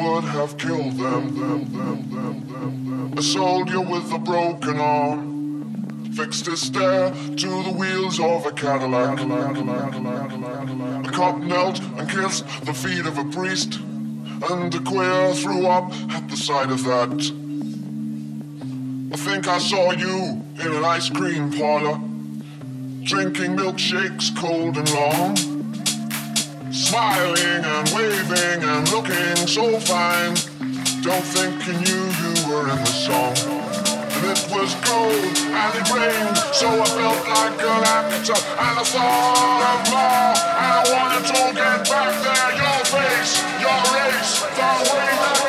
would have killed them. them, them, them, them, them. A soldier with a broken arm fixed his stare to the wheels of a Cadillac. A cop knelt and kissed the feet of a priest, and a queer threw up at the sight of that. I think I saw you in an ice cream parlor drinking milkshakes cold and long, smiling and waving and looking so fine. Don't think you knew you were in the song. And it was cold and it rained, so I felt like an actor. And I thought of more, and I wanted to get back there. Your face, your race, the way that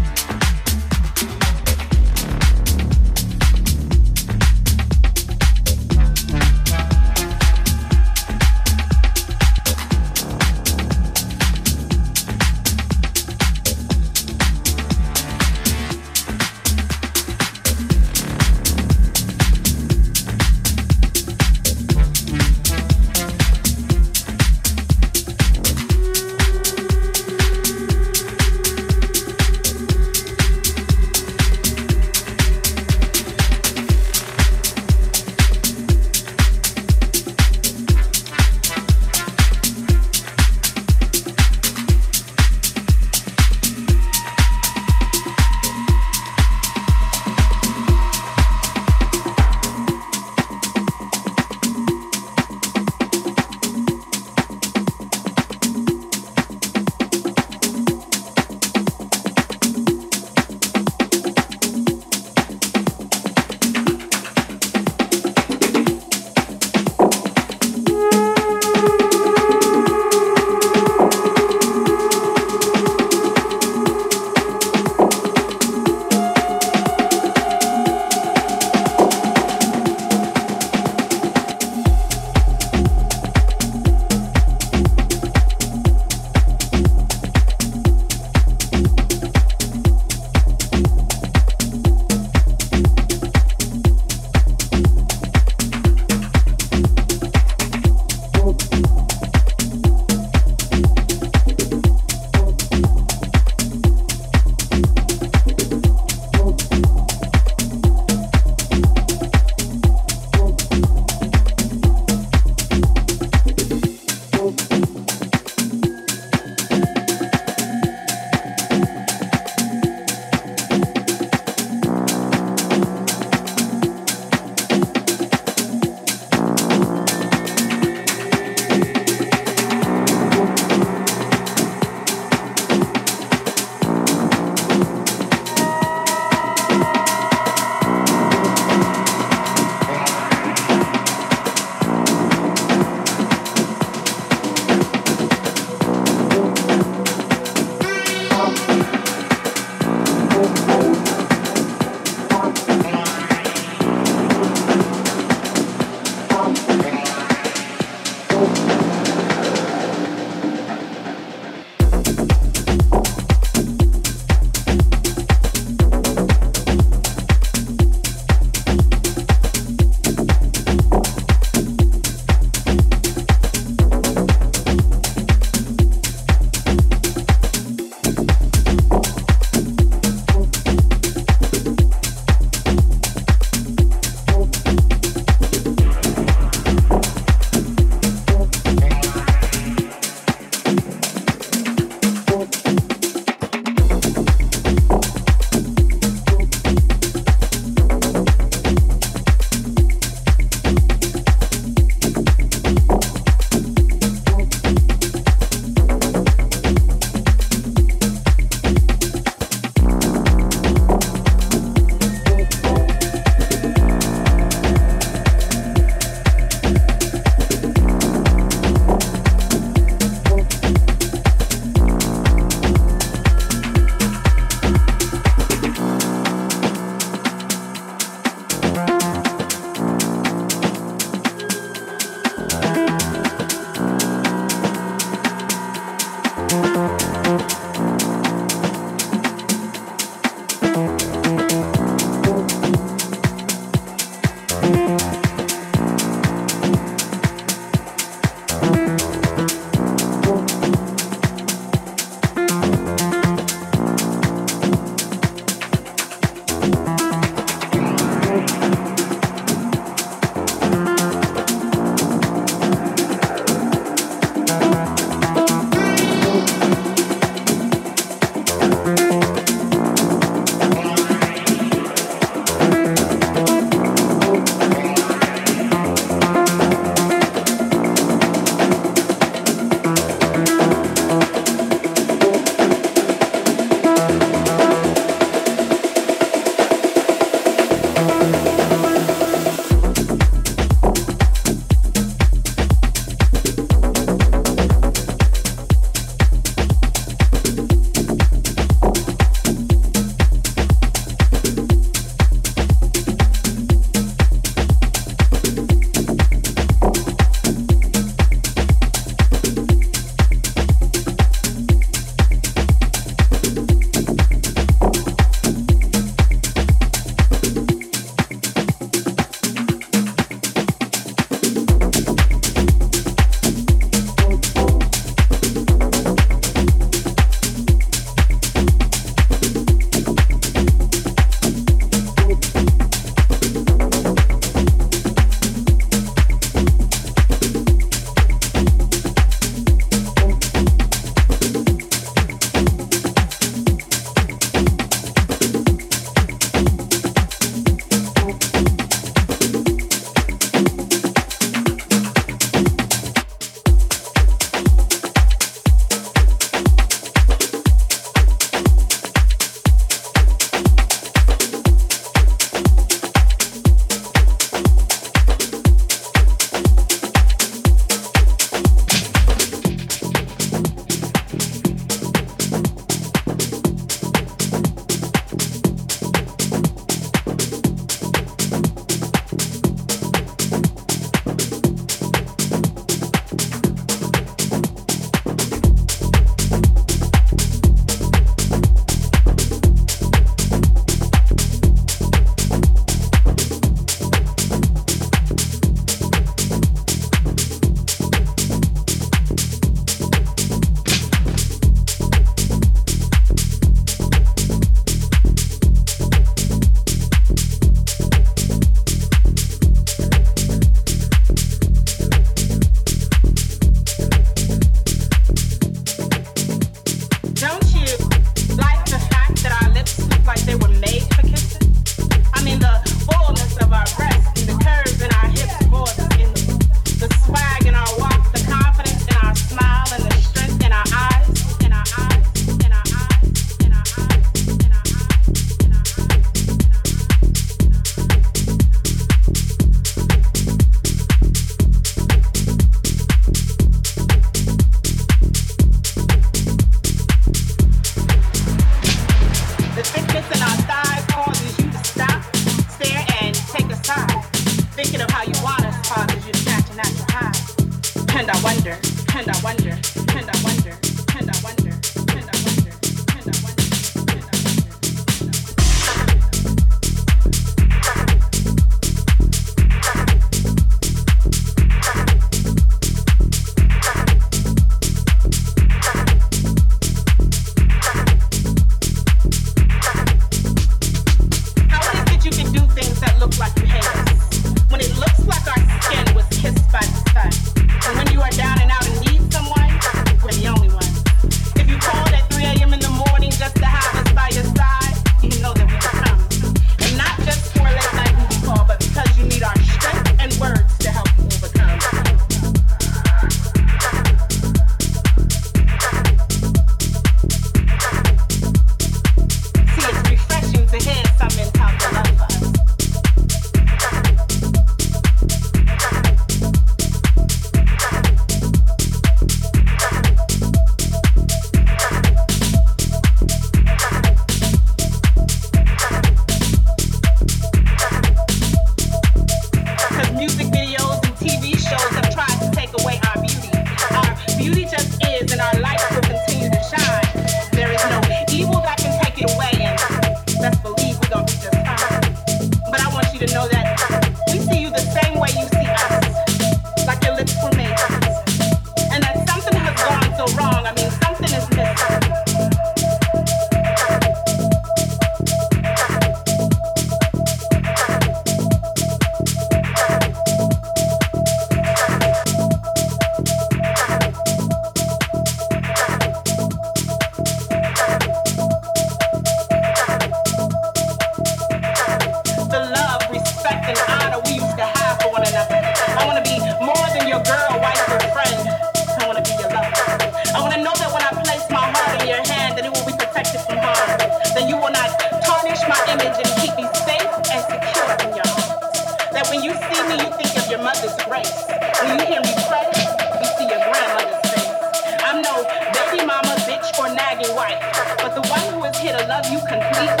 purpose